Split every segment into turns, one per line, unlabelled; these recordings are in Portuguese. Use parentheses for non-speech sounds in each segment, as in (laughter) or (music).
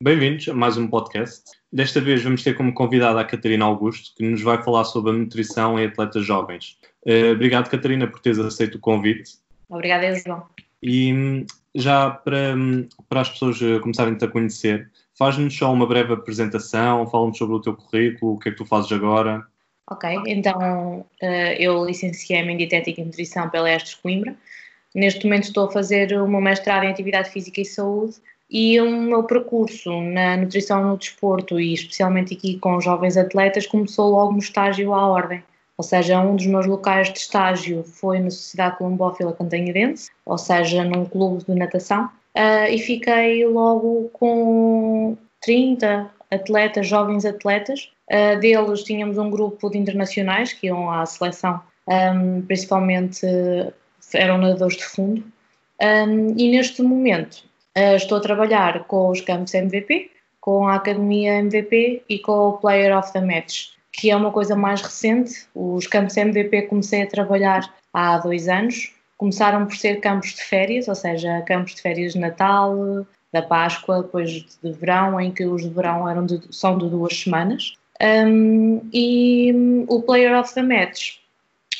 Bem-vindos a mais um podcast. Desta vez vamos ter como convidada a Catarina Augusto, que nos vai falar sobre a nutrição em atletas jovens. Uh, obrigado, Catarina, por teres aceito o convite.
Obrigada, João.
E hum, já para, hum, para as pessoas eh, começarem-te a conhecer, faz-nos só uma breve apresentação, fala-nos sobre o teu currículo, o que é que tu fazes agora.
Ok, então eh, eu licenciei-me em Dietética e Nutrição pela Estes Coimbra. Neste momento estou a fazer meu mestrado em Atividade Física e Saúde e o meu percurso na nutrição no desporto e especialmente aqui com jovens atletas começou logo no estágio à ordem. Ou seja, um dos meus locais de estágio foi na Sociedade Colombófila Cantanhedense, ou seja, num clube de natação, uh, e fiquei logo com 30 atletas, jovens atletas. Uh, deles tínhamos um grupo de internacionais que iam à seleção, um, principalmente eram nadadores de fundo. Um, e neste momento uh, estou a trabalhar com os campos MVP, com a Academia MVP e com o Player of the Match que é uma coisa mais recente. Os campos MVP comecei a trabalhar há dois anos. Começaram por ser campos de férias, ou seja, campos de férias de Natal, da Páscoa, depois de verão, em que os de verão eram de, são de duas semanas. Um, e o Player of the Match,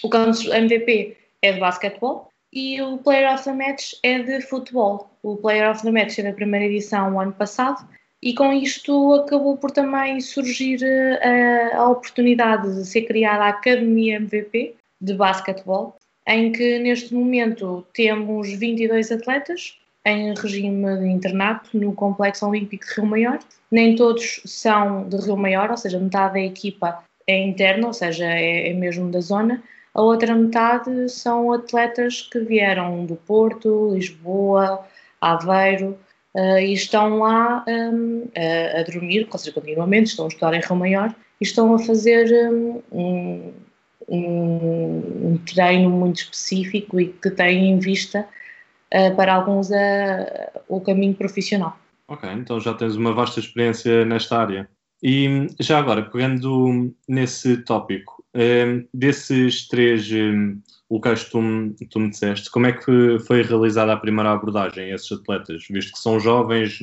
o MVP é de basquetebol e o Player of the Match é de futebol. O Player of the Match é da primeira edição o ano passado e com isto acabou por também surgir a, eh, a oportunidade de ser criada a Academia MVP de basquetebol, em que neste momento temos 22 atletas em regime de internato no Complexo Olímpico de Rio Maior. Nem todos são de Rio Maior, ou seja, metade da equipa é interna, ou seja, é, é mesmo da zona. A outra metade são atletas que vieram do Porto, Lisboa, Aveiro, uh, e estão lá um, a, a, dormir, ou seja, continuamente, estão a estudar em Rio Maior e estão a fazer hum, um, um, um treino muito específico e que tem em vista uh, para alguns uh, o caminho profissional.
Ok, então já tens uma vasta experiência nesta área. E já agora, pegando nesse tópico, um, desses três um, locais que tu, tu me disseste, como é que foi realizada a primeira abordagem a esses atletas? Visto que são jovens,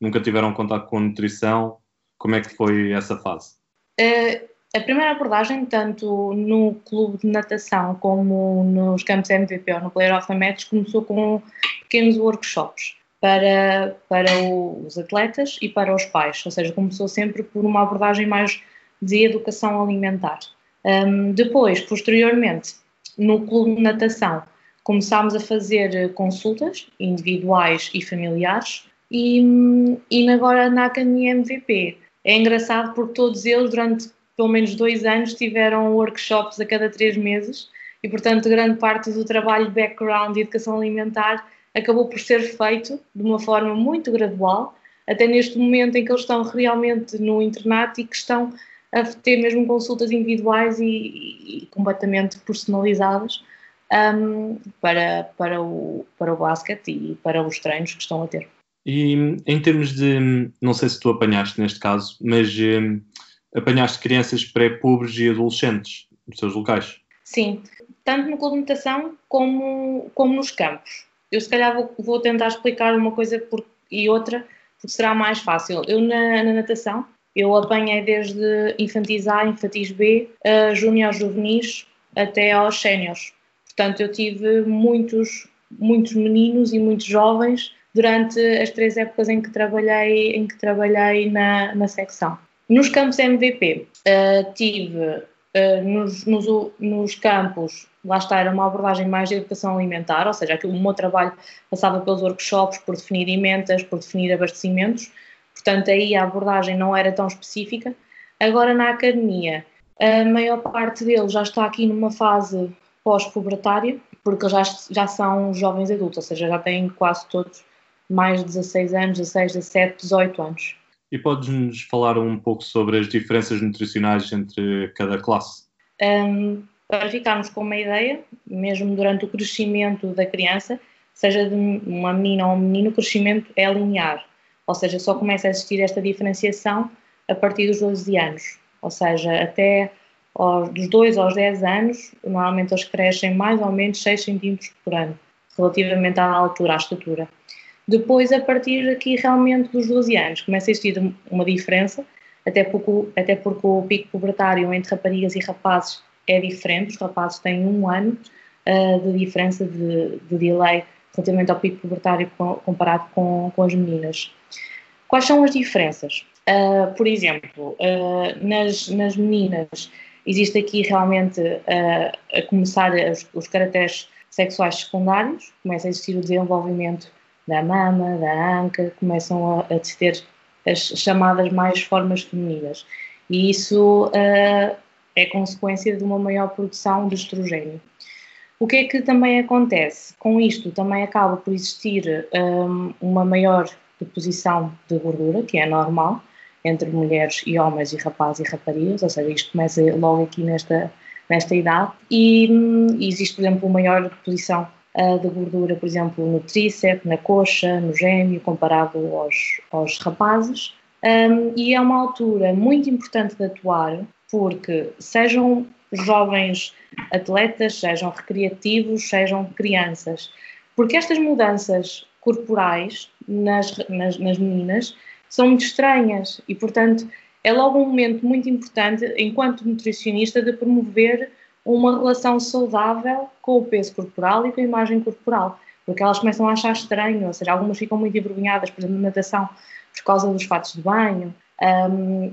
nunca tiveram contato com nutrição, como é que foi essa fase?
Uh, a primeira abordagem, tanto no clube de natação como nos campos MVP ou no Player of the Match, começou com pequenos workshops para, para os atletas e para os pais, ou seja, começou sempre por uma abordagem mais de educação alimentar. Um, depois, posteriormente, no clube de natação, começámos a fazer consultas individuais e familiares e, e agora na Academia MVP. É engraçado porque todos eles, durante pelo menos dois anos, tiveram workshops a cada três meses e, portanto, grande parte do trabalho de background de educação alimentar acabou por ser feito de uma forma muito gradual, até neste momento em que eles estão realmente no internato e que estão a ter mesmo consultas individuais e, e completamente personalizadas um, para, para, o, para o basquete e para os treinos que estão a ter.
E em termos de, não sei se tu apanhaste neste caso, mas apanhaste crianças pré-pubres e adolescentes nos seus locais?
Sim, tanto no clube de natação como, como nos campos. Eu se calhar vou, vou tentar explicar uma coisa por, e outra, porque será mais fácil. Eu na, na natação eu apanhei desde infantis A, infantis B, a juvenis até aos séniores. Portanto, eu tive muitos, muitos meninos e muitos jovens durante as três épocas em que trabalhei, em que trabalhei na, na secção. Nos campos MVP, uh, eh, tive uh, nos, nos, nos, campos, lá está, era uma abordagem mais de educação alimentar, ou seja, aquilo, o meu trabalho passava pelos workshops por definir emendas, por definir abastecimentos, portanto aí a abordagem não era tão específica. Agora na academia, a maior parte deles já está aqui numa fase pós-pubertária, porque já, já são jovens adultos, ou seja, já têm quase todos mais de 16 anos, 16, 17, 18 anos.
E podes-nos falar um pouco sobre as diferenças nutricionais entre cada classe?
Um, para ficarmos com uma ideia, mesmo durante o crescimento da criança, seja de uma menina ou um menino, o crescimento é linear. Ou seja, só começa a existir esta diferenciação a partir dos 12 anos. Ou seja, até aos, dos 2 aos 10 anos, normalmente eles crescem mais ou menos 6 centímetros por ano, relativamente à altura, à estatura. Depois, a partir daqui, realmente dos 12 anos, começa a existir uma diferença, até porque, até porque o pico pubertário entre raparigas e rapazes é diferente, os rapazes têm um ano uh, de diferença de, de delay relativamente ao pico pubertário comparado com, com as meninas. Quais são as diferenças? Uh, por exemplo, uh, nas, nas meninas existe aqui realmente uh, a começar os, os caracteres sexuais secundários, começa a existir o desenvolvimento da mama, da anca, começam a, a ter as chamadas mais formas femininas. E isso é consequência de uma maior produção de estrogênio. O que é que também acontece? Com isto também acaba por existir um, uma maior deposição de gordura, que é normal, entre mulheres e homens e rapazes e raparigas, ou seja, isto começa logo aqui nesta, nesta idade, e, hum, existe, por exemplo, uma maior deposição uh, de gordura, por exemplo, no tríceps, na coxa, no gêmeo, comparado aos, aos rapazes, um, e é uma altura muito importante de atuar, porque sejam jovens atletas, sejam recreativos, sejam crianças. Porque estas mudanças corporais nas, nas, nas meninas são muito estranhas e, portanto, é logo um momento muito importante, enquanto nutricionista, de promover uma relação saudável com o peso corporal e com a imagem corporal, porque elas começam a achar estranho, ou seja, algumas ficam muito envergonhadas, por exemplo, na natação, por causa dos fatos de banho, um,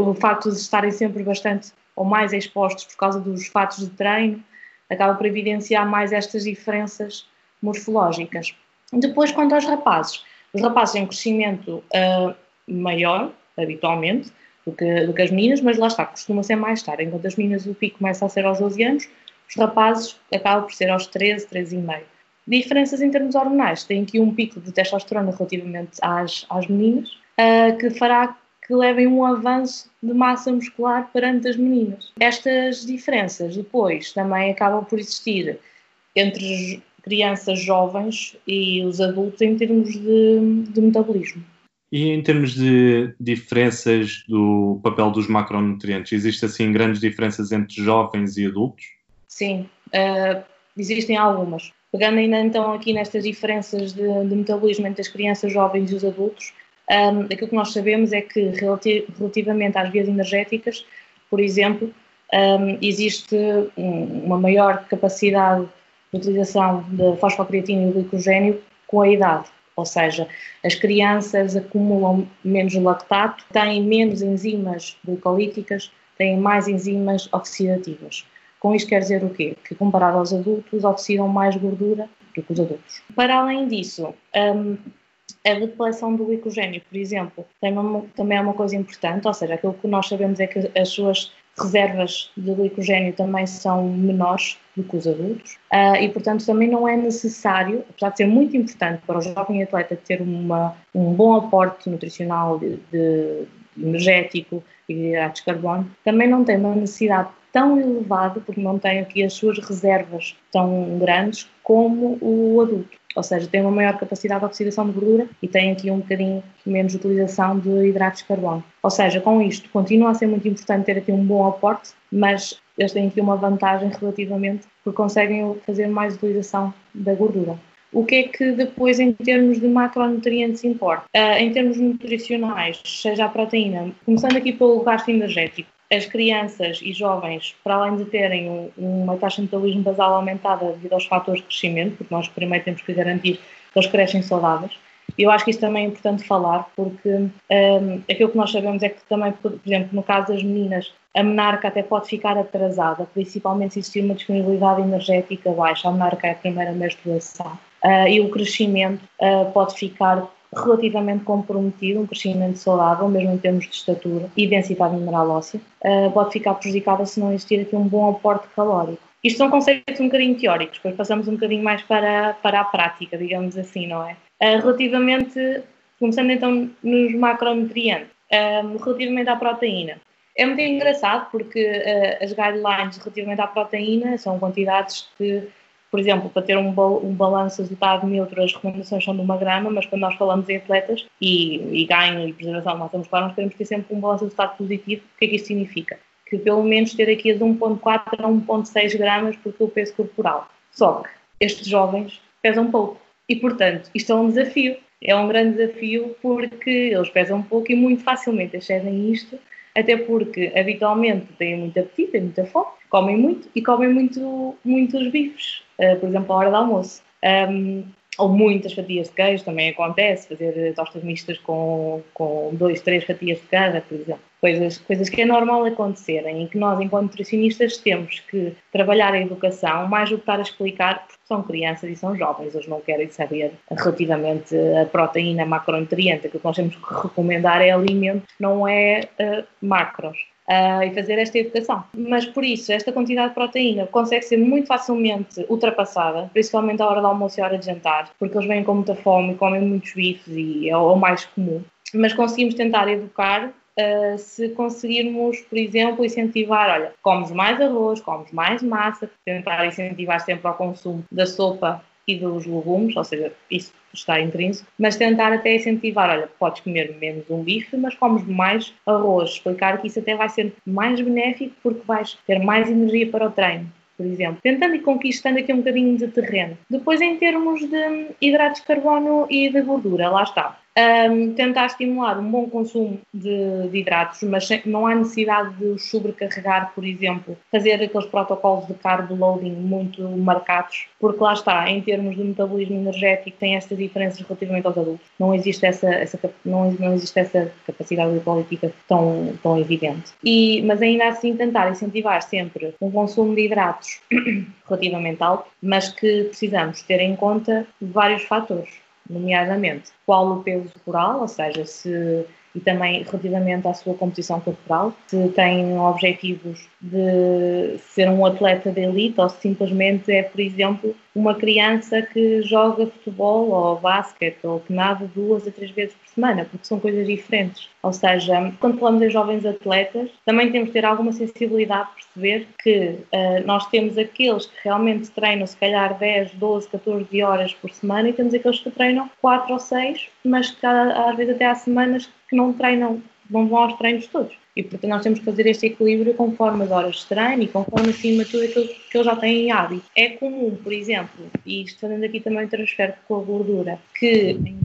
o facto de estarem sempre bastante ou mais expostos por causa dos fatos de treino, acaba por evidenciar mais estas diferenças morfológicas. Depois, quanto aos rapazes, os rapazes um crescimento uh, maior, habitualmente, do que, do que as meninas, mas lá está, costuma ser mais tarde. Enquanto as meninas o pico começa a ser aos 12 anos, os rapazes acabam por ser aos 13, 13 e meio. Diferenças em termos hormonais. Tem aqui um pico de testosterona relativamente às, às meninas, uh, que fará que levem um avanço de massa muscular perante as meninas. Estas diferenças depois também acabam por existir entre crianças jovens e os adultos em termos de, de metabolismo.
E em termos de diferenças do papel dos macronutrientes, existem assim grandes diferenças entre jovens e adultos?
Sim, uh, existem algumas. Pegando ainda então aqui nestas diferenças de, de metabolismo entre as crianças jovens e os adultos, um, aquilo que nós sabemos é que, relativamente às vias energéticas, por exemplo, um, existe uma maior capacidade de utilização de fosfocreatina e glicogênio com a idade. Ou seja, as crianças acumulam menos lactato, têm menos enzimas glicolíticas, têm mais enzimas oxidativas. Com isto quer dizer o quê? Que comparado aos adultos, oxidam mais gordura do que os adultos. Para além disso, um, a depleção do glicogênio, por exemplo, também é uma coisa importante, ou seja, aquilo que nós sabemos é que as suas reservas de glicogênio também são menores do que os adultos. Uh, e, portanto, também não é necessário, apesar de ser muito importante para o jovem atleta ter uma, um bom aporte nutricional de, de energético e de hidratos de carbono, também não tem uma necessidade tão elevada, porque não tem aqui as suas reservas tão grandes como o adulto ou seja, tem uma maior capacidade de oxidação de gordura e tem aqui um bocadinho menos utilização de hidratos de carbono. Ou seja, com isto, continua a ser muito importante ter aqui um bom aporte, mas eles têm aqui uma vantagem relativamente porque conseguem fazer mais utilização da gordura. O que é que depois, em termos de macronutrientes, importa? Uh, em termos nutricionais, seja a proteína, começando aqui pelo gasto energético, as crianças e jovens, para além de terem uma taxa de metabolismo basal aumentada devido aos fatores de crescimento, porque nós primeiro temos que garantir que eles crescem saudáveis, eu acho que isso também é importante falar, porque um, aquilo que nós sabemos é que também, por exemplo, no caso das meninas, a menarca até pode ficar atrasada, principalmente se existir uma disponibilidade energética baixa. A menarca é a primeira menstruação. Uh, e o crescimento uh, pode ficar relativamente comprometido, um crescimento saudável, mesmo em termos de estatura e densidade mineral óssea, uh, pode ficar prejudicada se não existir aqui um bom aporte calórico. Isto são conceitos um bocadinho teóricos, depois passamos um bocadinho mais para, para a prática, digamos assim, não é? Uh, relativamente, começando então nos macronutrientes, uh, relativamente à proteína. É muito engraçado porque as guidelines relativamente à proteína são quantidades que por exemplo, para ter um, um balanço resultado neutro, as recomendações são de uma grama, mas quando nós falamos em atletas e, e ganho e preservação de massa muscular, nós queremos ter sempre um balanço resultado positivo. O que é que isto significa? que pelo menos ter aqui de 1.4 a 1.6 gramas por quilo peso corporal. Só que estes jovens pesam pouco e, portanto, isto é um desafio. É um grande desafio porque eles pesam pouco e muito facilmente excedem isto, até porque habitualmente têm muito apetite, têm muita fome, comem muito e comem muito, muitos bifes, uh, por exemplo, à hora do almoço. Um, ou muitas fatias de queijo, também acontece, fazer tostas mistas com, com dois, três fatias de cada, por exemplo. Coisas, coisas que é normal acontecerem e que nós, enquanto nutricionistas, temos que trabalhar a educação mais do que estar a explicar, porque são crianças e são jovens, eles não querem saber relativamente a proteína macronutriente, que nós temos que recomendar é alimento, não é uh, macros uh, e fazer esta educação. Mas por isso, esta quantidade de proteína consegue ser muito facilmente ultrapassada, principalmente à hora do almoço e à hora de jantar, porque eles vêm com muita fome comem muitos bifes e é o mais comum. Mas conseguimos tentar educar Uh, se conseguirmos, por exemplo, incentivar, olha, comes mais arroz, comes mais massa, tentar incentivar sempre ao consumo da sopa e dos legumes, ou seja, isso está intrínseco, mas tentar até incentivar, olha, podes comer menos um bife, mas comes mais arroz, explicar que isso até vai ser mais benéfico porque vais ter mais energia para o treino por exemplo, tentando e conquistando aqui um bocadinho de terreno. Depois, em termos de hidratos de carbono e de gordura, lá está um, tentar estimular um bom consumo de, de, hidratos, mas não há necessidade de os sobrecarregar, por exemplo, fazer aqueles protocolos de carb loading muito marcados, porque lá está, em termos de metabolismo energético, tem estas diferenças relativamente aos adultos. Não existe essa, essa não, não existe essa capacidade glicolítica tão, tão evidente. E, mas ainda assim tentar incentivar sempre um consumo de hidratos (coughs) relativamente alto, mas que precisamos ter em conta vários fatores nomeadamente qual o peso corporal, ou seja, se e também relativamente à sua composição corporal, se tem objetivos de ser um atleta de elite ou se simplesmente é, por exemplo, uma criança que joga futebol ou basquete ou que nada duas a três vezes por semana, porque são coisas diferentes. Ou seja, quando falamos em jovens atletas, também temos de ter alguma sensibilidade de perceber que uh, nós temos aqueles que realmente treinam se calhar 10, 12, 14 horas por semana e temos aqueles que treinam 4 ou 6, mas que às vezes até há semanas que não treinam, não vão aos treinos todos. E portanto nós temos que fazer este equilíbrio conforme as horas de treino e conforme acima de tudo aquilo que eles já têm em hábito. É comum, por exemplo, e isto fazendo aqui também transfere com a gordura, que em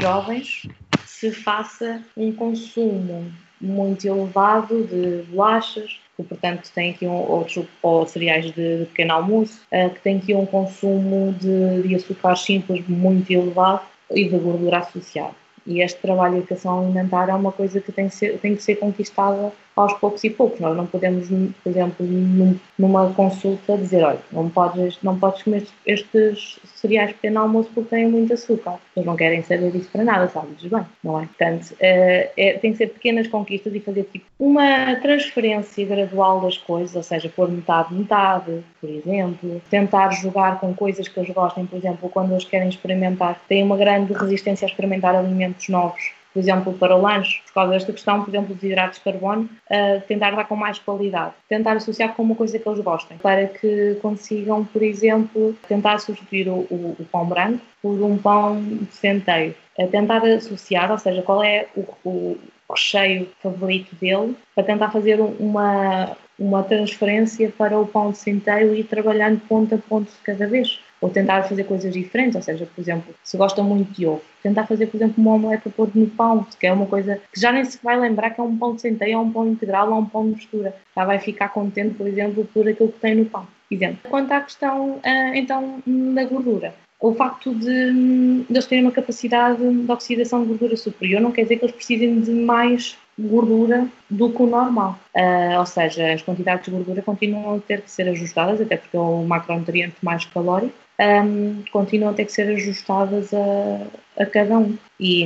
jovens se faça um consumo muito elevado de bolachas, que portanto tem aqui um, outros ou cereais de, de pequeno almoço, uh, que tem aqui um consumo de, de açúcares simples muito elevado e de gordura associada. E este trabalho de educação alimentar é uma coisa que tem que ser, tem que ser conquistada aos poucos e poucos. Nós não podemos, por exemplo, num, numa consulta dizer, olha, não podes, não podes comer estes cereais pequeno almoço porque têm muito açúcar. Eles não querem saber disso para nada, sabes bem, não é? Portanto, é, é, tem que ser pequenas conquistas e fazer tipo uma transferência gradual das coisas, ou seja, pôr metade, metade, por exemplo. Tentar jogar com coisas que eles gostem, por exemplo, quando eles querem experimentar, têm uma grande resistência a experimentar alimentos novos por exemplo, para o lanche, por causa desta questão, por exemplo, dos hidratos de carbono, uh, tentar dar com mais qualidade, tentar associar com uma coisa que eles gostem, para que consigam, por exemplo, tentar substituir o, o, o pão branco por um pão de centeio. Tentar associar, ou seja, qual é o, o recheio favorito dele, para tentar fazer uma, uma transferência para o pão de centeio e ir trabalhando ponto a ponto de cada vez ou tentar fazer coisas diferentes, ou seja, por exemplo, se gosta muito de ovo, tentar fazer, por exemplo, uma omelete para pôr no pão, que é uma coisa que já nem se vai lembrar que é um pão de centeio, ou um pão integral, ou um pão de mistura. Já vai ficar contente, por exemplo, por aquilo que tem no pão. Exemplo. Quanto à questão, ah, então, da gordura, o facto de, de eles terem uma capacidade de oxidação de gordura superior não quer dizer que eles precisem de mais gordura do que o normal. Uh, ou seja, as quantidades de gordura continuam a ter que ser ajustadas, até porque é o macronutriente mais calórico, um, continuam a ter que ser ajustadas a, a cada um. E,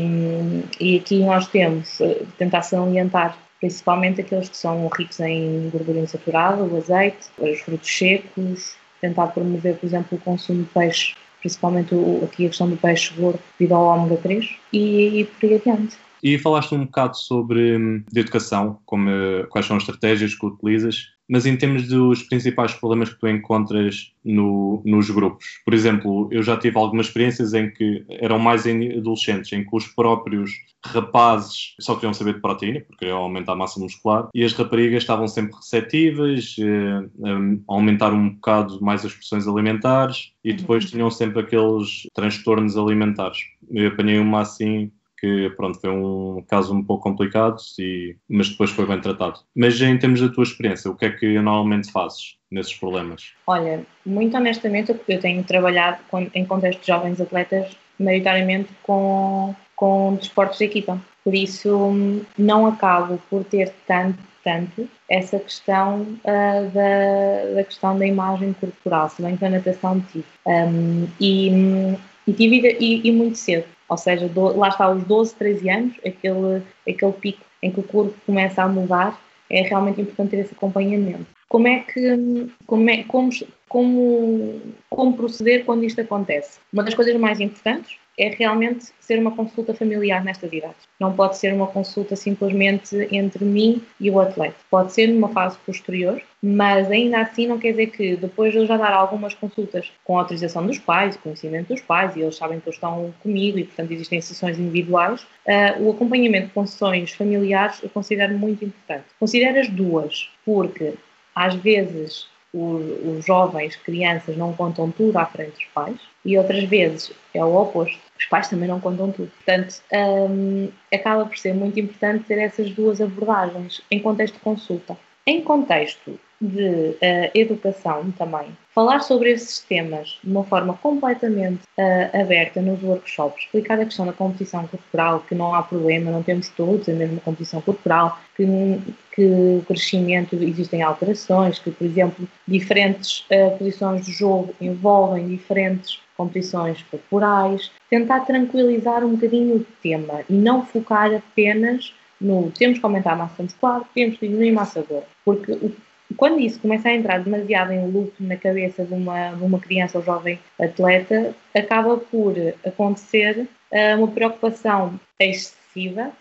e aqui nós temos, eh, tentar salientar principalmente aqueles que são ricos em gordura insaturada, o azeite, os frutos secos, tentar promover, por exemplo, o consumo de peixe, principalmente o, aqui a questão do peixe gordo devido ao ômega 3 e, e por aí adiante.
E falaste um bocado sobre hum, de educação, como, quais são as estratégias que utilizas mas em termos dos principais problemas que tu encontras no, nos grupos. Por exemplo, eu já tive algumas experiências em que eram mais em adolescentes, em que os próprios rapazes só queriam saber de proteína, porque queriam aumentar a massa muscular, e as raparigas estavam sempre receptivas, eh, a aumentar um bocado mais as porções alimentares, e depois uhum. tinham sempre aqueles transtornos alimentares. Eu apanhei uma assim pronto, foi um caso um pouco complicado, e, mas depois foi bem tratado. Mas em termos da tua experiência, o que é que normalmente fazes nesses problemas?
Olha, muito honestamente, eu tenho trabalhado em contexto de jovens atletas, maioritariamente com, com desportos de equipa. Por isso, não acabo por ter tanto, tanto essa questão uh, da, da questão da imagem corporal, se bem que a natação tive. Um, e, e tive e, e muito cedo ou seja, do, lá está aos 12, 13 anos, aquele, aquele pico em que o corpo começa a mudar, é realmente importante ter esse acompanhamento. Como é que, como, é, como, como, como proceder quando isto acontece? Uma das coisas mais importantes é realmente ser uma consulta familiar nestas idades. Não pode ser uma consulta simplesmente entre mim e o atleta. Pode ser numa fase posterior, mas ainda assim não quer dizer que depois de eu já dar algumas consultas com autorização dos pais, conhecimento dos pais, e eles sabem que eles estão comigo e, portanto, existem sessões individuais, uh, o acompanhamento com sessões familiares eu considero muito importante. Considero as duas, porque às vezes os, os jovens, crianças, não contam tudo à frente dos pais, e outras vezes é o oposto os pais também não contam tudo. Portanto, um, acaba por ser muito importante ter essas duas abordagens em contexto de consulta. Em contexto de uh, educação também, falar sobre esses temas de uma forma completamente uh, aberta nos workshops, explicar a questão da competição corporal, que não há problema, não temos todos a mesma competição corporal, que, que crescimento existem alterações, que, por exemplo, diferentes uh, posições de jogo envolvem diferentes competições corporais, tentar tranquilizar um bocadinho o tema e não focar apenas no temos que aumentar a massa muscular, temos que diminuir a massa gorda. Porque o, quando isso começa a entrar demasiado em loop na cabeça de uma, de uma criança ou jovem atleta, acaba por acontecer uh, uma preocupação excessiva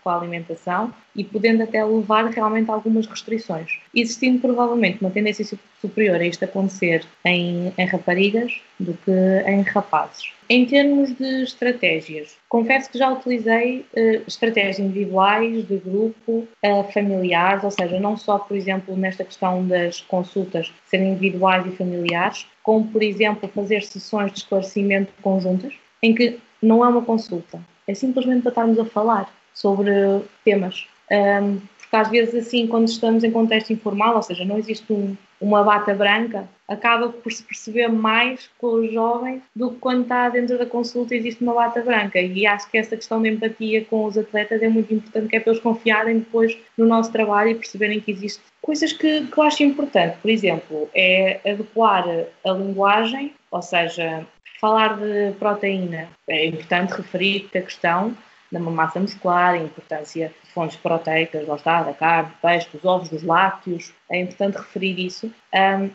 com a alimentação e podendo até levar realmente algumas restrições. Existindo provavelmente uma tendência superior a isto acontecer em, em raparigas do que em rapazes. Em termos de estratégias, confesso que já utilizei uh, estratégias individuais, de grupo, uh, familiares, ou seja, não só, por exemplo, nesta questão das consultas serem individuais e familiares, como, por exemplo, fazer sessões de esclarecimento conjuntas, em que não é uma consulta, é simplesmente para estarmos a falar sobre temas. Um, porque às vezes, assim, quando estamos em contexto informal, ou seja, não existe um, uma bata branca, acaba por se perceber mais com os jovens do que quando está dentro da consulta existe uma bata branca. E acho que essa questão de empatia com os atletas é muito importante, que é para eles confiarem depois no nosso trabalho e perceberem que existe coisas que, que eu acho importante. Por exemplo, é adequar a linguagem, ou seja, falar de proteína. É importante referir que a questão da massa muscular, a importância de fontes proteicas, lá está, da carne, do peixe, dos ovos, dos lácteos, é importante referir isso,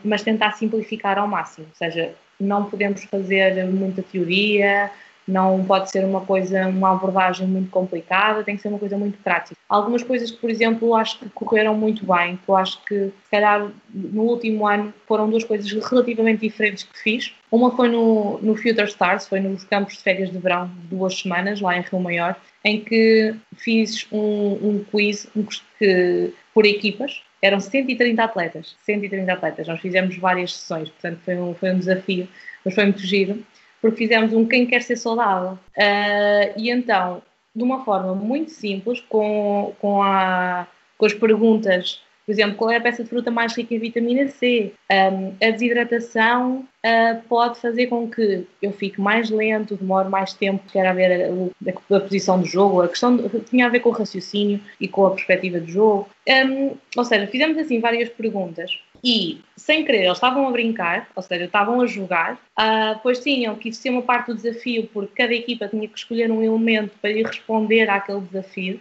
mas tentar simplificar ao máximo, ou seja, não podemos fazer muita teoria, não pode ser uma coisa, uma abordagem muito complicada, tem que ser uma coisa muito prática. Algumas coisas que, por exemplo, acho que correram muito bem, que eu acho que, se calhar, no último ano foram duas coisas relativamente diferentes que fiz. Uma foi no, no Future Stars, foi nos campos de férias de verão, duas semanas, lá em Rio Maior, em que fiz um, um quiz um, que, por equipas, eram 130 atletas, 130 atletas, nós fizemos várias sessões, portanto foi um, foi um desafio, mas foi muito giro porque fizemos um Quem Quer Ser Saudável. Uh, e então, de uma forma muito simples, com, com, a, com as perguntas, por exemplo, qual é a peça de fruta mais rica em vitamina C? Um, a desidratação uh, pode fazer com que eu fique mais lento, demore mais tempo, quer a ver a, a, a, posição do jogo, a questão de, tinha a ver com o raciocínio e com a perspectiva do jogo. Um, ou seja, fizemos assim várias perguntas e, sem querer, eles estavam a brincar, ou seja, estavam a jogar, uh, pois tinham que existir uma parte do desafio, porque cada equipa tinha que escolher um elemento para ir responder àquele desafio,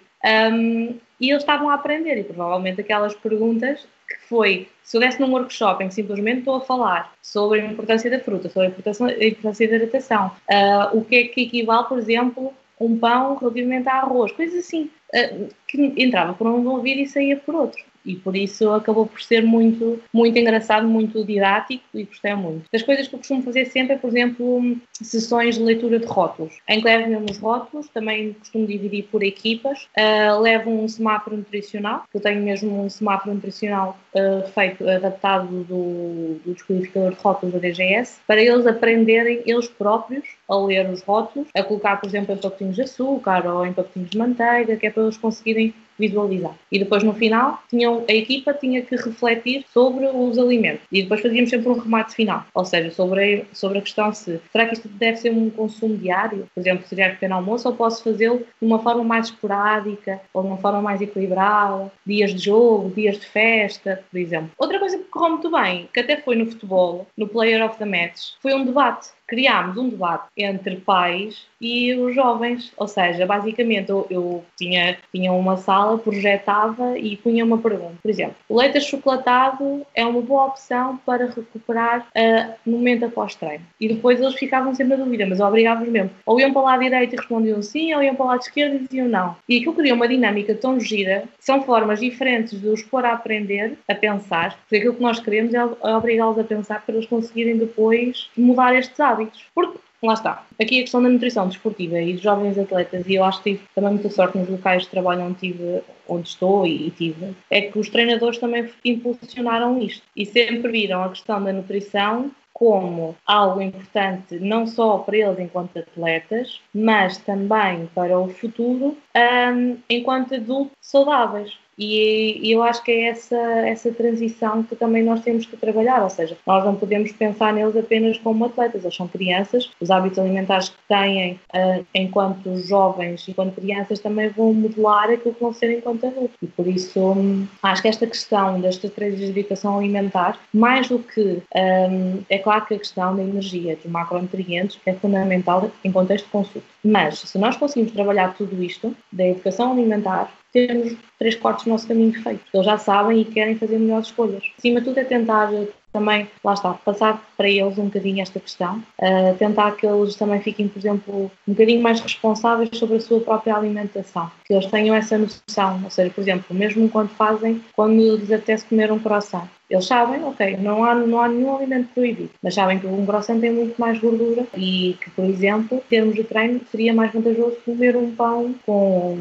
um, e eles estavam a aprender, e provavelmente aquelas perguntas que foi, se eu desse num workshop em que simplesmente estou a falar sobre a importância da fruta, sobre a importância, a importância da hidratação, uh, o que é que equivale, por exemplo, um pão relativamente a arroz, coisas assim, uh, que entrava por um ouvido e saía por outro. E por isso acabou por ser muito, muito engraçado, muito didático e gostei muito. Das coisas que eu costumo fazer sempre é, por exemplo, sessões de leitura de rótulos. Em que levo mesmo os rótulos, também costumo dividir por equipas, uh, levo um semáforo nutricional, eu tenho mesmo um semáforo nutricional uh, feito, adaptado do, do descodificador de rótulos da DGS, para eles aprenderem eles próprios a ler os rótulos, a colocar, por exemplo, em pacotinhos de açúcar ou em pacotinhos de manteiga, que é para eles conseguirem visualizar. E depois no final tinham, a equipa tinha que refletir sobre os alimentos e depois fazíamos sempre um remate final, ou seja, sobre a, sobre a questão se será que isto deve ser um consumo diário, por exemplo, seria pequeno almoço ou posso fazê-lo de uma forma mais esporádica ou de uma forma mais equilibrada, dias de jogo, dias de festa, por exemplo. Outra coisa que correu muito bem, que até foi no futebol, no Player of the Match, foi um debate criámos um debate entre pais e os jovens, ou seja, basicamente eu, eu, tinha, tinha uma sala, projetava e punha uma pergunta. Por exemplo, o leite achocolatado é uma boa opção para recuperar uh, no momento após treino. E depois eles ficavam sempre na dúvida, mas eu obrigava-os mesmo. Ou iam para o lado direito e respondiam sim, ou iam para o lado esquerdo e diziam não. E aquilo cria uma dinâmica tão gira, são formas diferentes de os pôr a aprender, a pensar, porque aquilo que nós queremos é obrigá-los a pensar para eles conseguirem depois mudar estes hábitos. Porque lá está. Aqui a questão da nutrição desportiva e dos jovens atletas, e eu acho que tive também muita sorte nos locais de trabalho onde, tive, onde estou e, e tive, é que os treinadores também impulsionaram isto e sempre viram a questão da nutrição como algo importante não só para eles enquanto atletas, mas também para o futuro um, enquanto adultos saudáveis. E, e, eu acho que é essa, essa transição que também nós temos que trabalhar, ou seja, nós não podemos pensar neles apenas como atletas, eles são crianças, os hábitos alimentares que têm uh, enquanto jovens, enquanto crianças, também vão modelar aquilo que vão ser enquanto adultos. E por isso um, acho que esta questão das estratégias de educação alimentar, mais do que, um, é claro que a questão da energia, dos macronutrientes, é fundamental em contexto de consulta. Mas se nós conseguimos trabalhar tudo isto, da educação alimentar, temos três quartos do nosso caminho feito. Eles já sabem e querem fazer melhores escolhas. Acima de tudo é tentar também, lá está, passar para eles um bocadinho esta questão, uh, tentar que eles também fiquem, por exemplo, um bocadinho mais responsáveis sobre a sua própria alimentação, que eles tenham essa noção, ou seja, por exemplo, mesmo quando fazem, quando lhes apetece comer um croissant, eles sabem, ok, não há, não há nenhum alimento proibido, mas sabem que um croissant tem muito mais gordura e que, por exemplo, em termos de treino, seria mais vantajoso comer um pão com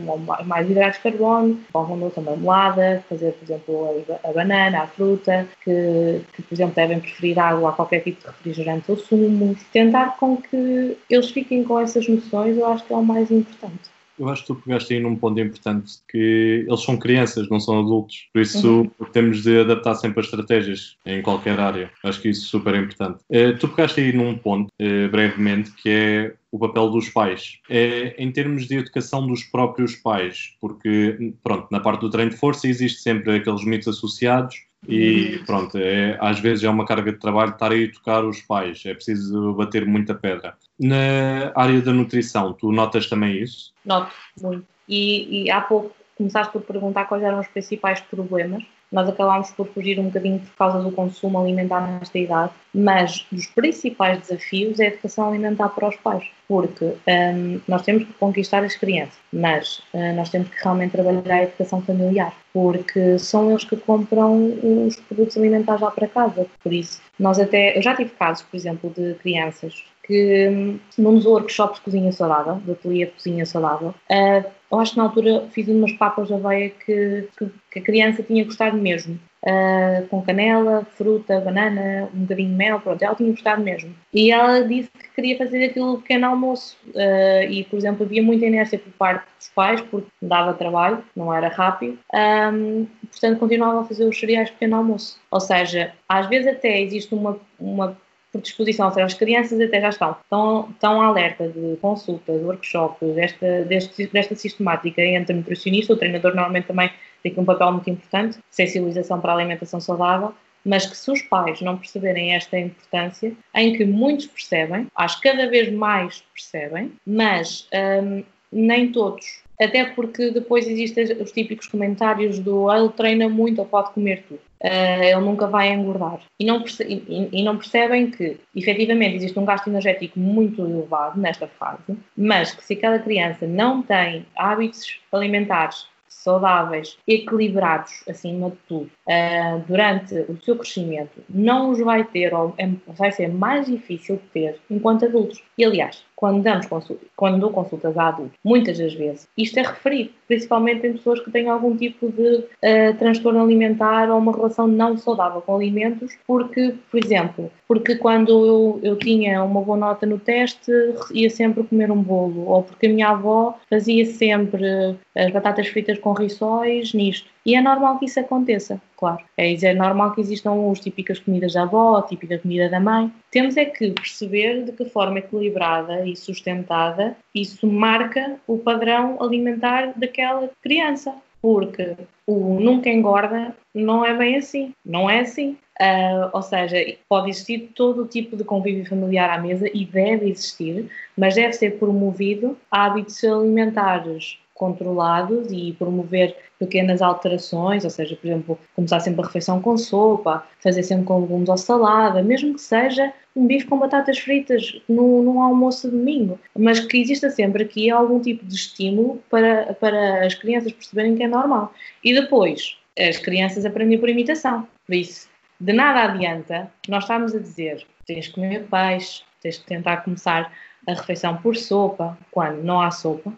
mais hidratos de carbono, pão com doce marmelada, fazer, por exemplo, a, a, banana, a fruta, que, que, por exemplo, devem preferir água a qualquer tipo de refrigerante ou sumos. Tentar com que eles fiquem com essas noções, eu acho que é o mais importante
eu acho que tu pegaste aí num ponto importante, que eles são crianças, não são adultos. Por isso uhum. temos de adaptar sempre as estratégias em qualquer área. Acho que isso é super importante. Uh, tu pegaste aí num ponto, uh, brevemente, que é o papel dos pais. É, em termos de educação dos próprios pais, porque, pronto, na parte do treino de força existe sempre aqueles mitos associados e, pronto, é, às vezes é uma carga de trabalho estar aí a tocar os pais, é preciso bater muita pedra. Na área da nutrição, tu notas também isso?
Noto, muito. E, e há pouco começaste por perguntar quais eram os principais problemas. Nós acabámos por fugir um bocadinho por causa do consumo alimentar nesta idade, mas dos principais desafios é a educação alimentar para os pais, porque um, nós temos que conquistar as crianças, mas uh, nós temos que realmente trabalhar a educação familiar, porque são eles que compram os produtos alimentares lá para casa. Por isso, nós até. Eu já tive casos, por exemplo, de crianças que num dos workshops de cozinha saudável, de ateliê de cozinha saudável, uh, eu acho que na altura fiz umas papas de aveia que, que, que a criança tinha gostado mesmo. Uh, com canela, fruta, banana, um bocadinho de mel, pronto, ela tinha gostado mesmo. E ela disse que queria fazer aquilo pequeno almoço. Uh, e, por exemplo, havia muita inércia por parte dos pais, porque dava trabalho, não era rápido. Um, portanto, continuava a fazer os cereais pequeno almoço. Ou seja, às vezes até existe uma, uma por disposição, seja, as crianças até já estão tão, tão alerta de consultas, workshops, desta, deste, desta sistemática entre nutricionista, o treinador normalmente também tem um papel muito importante, sensibilização para a alimentação saudável, mas que se os pais não perceberem esta importância, em que muitos percebem, acho que cada vez mais percebem, mas hum, nem todos até porque depois existem os típicos comentários do ah, ele treina muito ou pode comer tudo. Uh, ele nunca vai engordar. E não, e, e não, percebem que, efetivamente, existe um gasto energético muito elevado nesta fase, mas que se aquela criança não tem hábitos alimentares saudáveis, equilibrados, acima de tudo, uh, durante o seu crescimento, não os vai ter, ou é, vai ser mais difícil de ter enquanto adultos. E, aliás, quando damos consulta, quando consultas a adultos, muitas das vezes, isto é referido, principalmente em pessoas que têm algum tipo de uh, transtorno alimentar ou uma relação não saudável com alimentos, porque, por exemplo, porque quando eu, eu tinha uma boa nota no teste, ia sempre comer um bolo, ou porque a minha avó fazia sempre as batatas fritas com rissóis nisto. E é normal que isso aconteça, claro. É, é normal que existam as típicas comidas da avó, a típica comida da mãe. Temos é que perceber de que forma equilibrada e sustentada isso marca o padrão alimentar daquela criança. Porque o nunca engorda não é bem assim. Não é assim. Uh, ou seja, pode existir todo o tipo de convívio familiar à mesa e deve existir, mas deve ser promovido hábitos alimentares controlados e promover pequenas alterações, ou seja, por exemplo, começar sempre a refeição com sopa, fazer sempre com legumes ou salada, mesmo que seja um bife com batatas fritas no, no almoço de domingo, mas que exista sempre aqui algum tipo de estímulo para, para as crianças perceberem que é normal. E depois, as crianças aprendem por imitação, por isso, de nada adianta nós estamos a dizer tens que comer peixe, tens que tentar começar a refeição por sopa, quando não há sopa,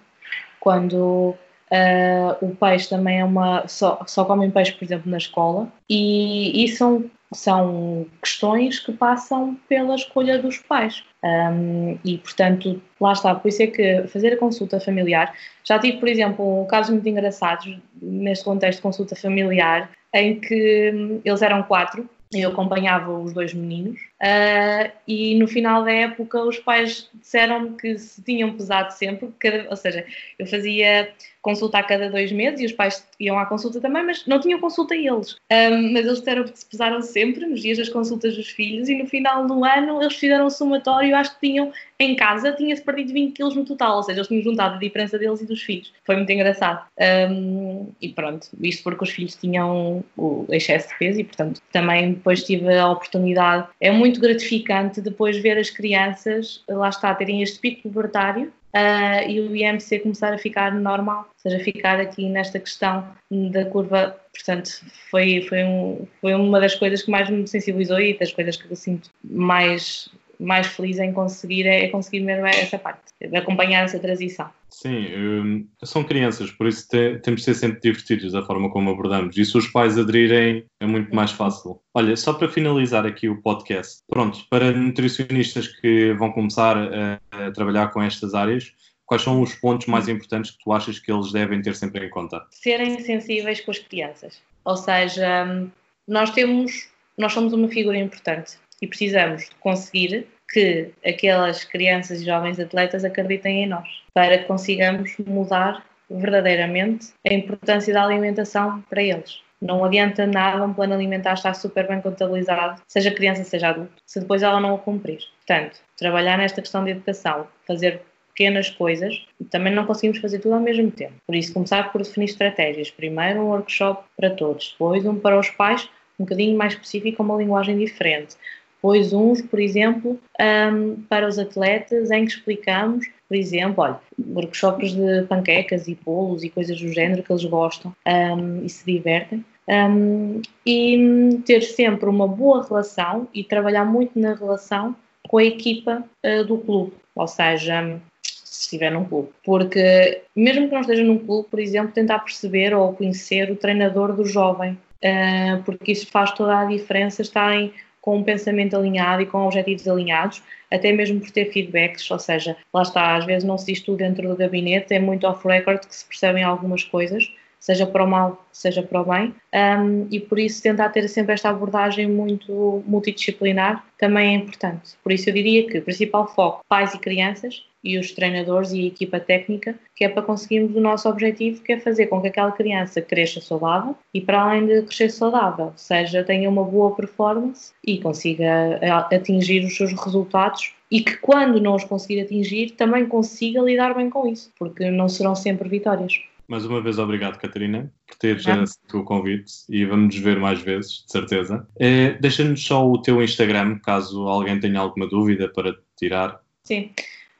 quando uh, o peixe também é uma. Só, só comem peixe, por exemplo, na escola, e, são, são questões que passam pela escolha dos pais. Um, e, portanto, lá está. Por isso é que fazer a consulta familiar. Já tive, por exemplo, casos muito engraçados neste contexto de consulta familiar, em que hum, eles eram quatro eu acompanhava os dois meninos uh, e no final da época os pais disseram-me que se tinham pesado sempre, cada, ou seja, eu fazia consulta a cada dois meses e os pais iam à consulta também, mas não tinham consulta eles. Um, mas eles disseram que se pesaram sempre nos dias das consultas dos filhos e no final do ano eles fizeram um somatório, acho que tinham em casa, tinha-se perdido 20 quilos no total, ou seja, eles tinham juntado a diferença deles e dos filhos. Foi muito engraçado. Um, e pronto, isto porque os filhos tinham o excesso de peso e, portanto, também depois tive a oportunidade. É muito gratificante depois ver as crianças, lá está, terem este pico libertário uh, e o IMC começar a ficar normal, ou seja, ficar aqui nesta questão da curva. Portanto, foi, foi, um, foi uma das coisas que mais me sensibilizou e das coisas que eu sinto mais mais feliz em conseguir é, conseguir mesmo essa parte, de acompanhar essa transição.
Sim, um, são crianças, por isso te, temos de ser sempre divertidos da forma como abordamos. E se os pais aderirem, é muito mais fácil. Olha, só para finalizar aqui o podcast, pronto, para nutricionistas que vão começar a, trabalhar com estas áreas, quais são os pontos mais importantes que tu achas que eles devem ter sempre em conta?
Serem sensíveis com as crianças. Ou seja, hum, nós temos, nós somos uma figura importante e precisamos conseguir que aquelas crianças e jovens atletas acreditem em nós para que consigamos mudar verdadeiramente a importância da alimentação para eles. Não adianta nada um plano alimentar estar super bem contabilizado, seja criança, seja adulto, se depois ela não o cumprir. Portanto, trabalhar nesta questão de educação, fazer pequenas coisas, também não conseguimos fazer tudo ao mesmo tempo. Por isso, começar por definir estratégias. Primeiro, um workshop para todos, depois, um para os pais, um bocadinho mais específico, uma linguagem diferente pois uns, por exemplo, um, para os atletas em que explicamos, por exemplo, olha, workshops de panquecas e bolos e coisas do género que eles gostam um, e se divertem. Um, e ter sempre uma boa relação e trabalhar muito na relação com a equipa uh, do clube, ou seja, se estiver num clube. Porque, mesmo que não esteja num clube, por exemplo, tentar perceber ou conhecer o treinador do jovem, uh, porque isso faz toda a diferença, está em com um pensamento alinhado e com objetivos alinhados, até mesmo por ter feedbacks, ou seja, lá está, às vezes não se diz tudo dentro do gabinete, é muito off-record que se percebem algumas coisas, seja para o mal, seja para o bem, um, e por isso tentar ter sempre esta abordagem muito multidisciplinar também é importante. Por isso eu diria que o principal foco, pais e crianças, e os treinadores e a equipa técnica, que é para conseguirmos o nosso objetivo, que é fazer com que aquela criança cresça saudável e, para além de crescer saudável, seja tenha uma boa performance e consiga atingir os seus resultados e que, quando não os conseguir atingir, também consiga lidar bem com isso, porque não serão sempre vitórias.
Mais uma vez, obrigado, Catarina, por teres aceito o convite e vamos nos ver mais vezes, de certeza. É, Deixa-nos só o teu Instagram, caso alguém tenha alguma dúvida para tirar.
Sim.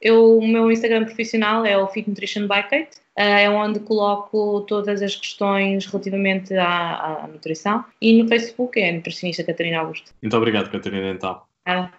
Eu, o meu Instagram profissional é o Fit Nutrition by Kate, é onde coloco todas as questões relativamente à, à nutrição. E no Facebook é a nutricionista Catarina Augusto.
Muito obrigado, Catarina, então.
Ah.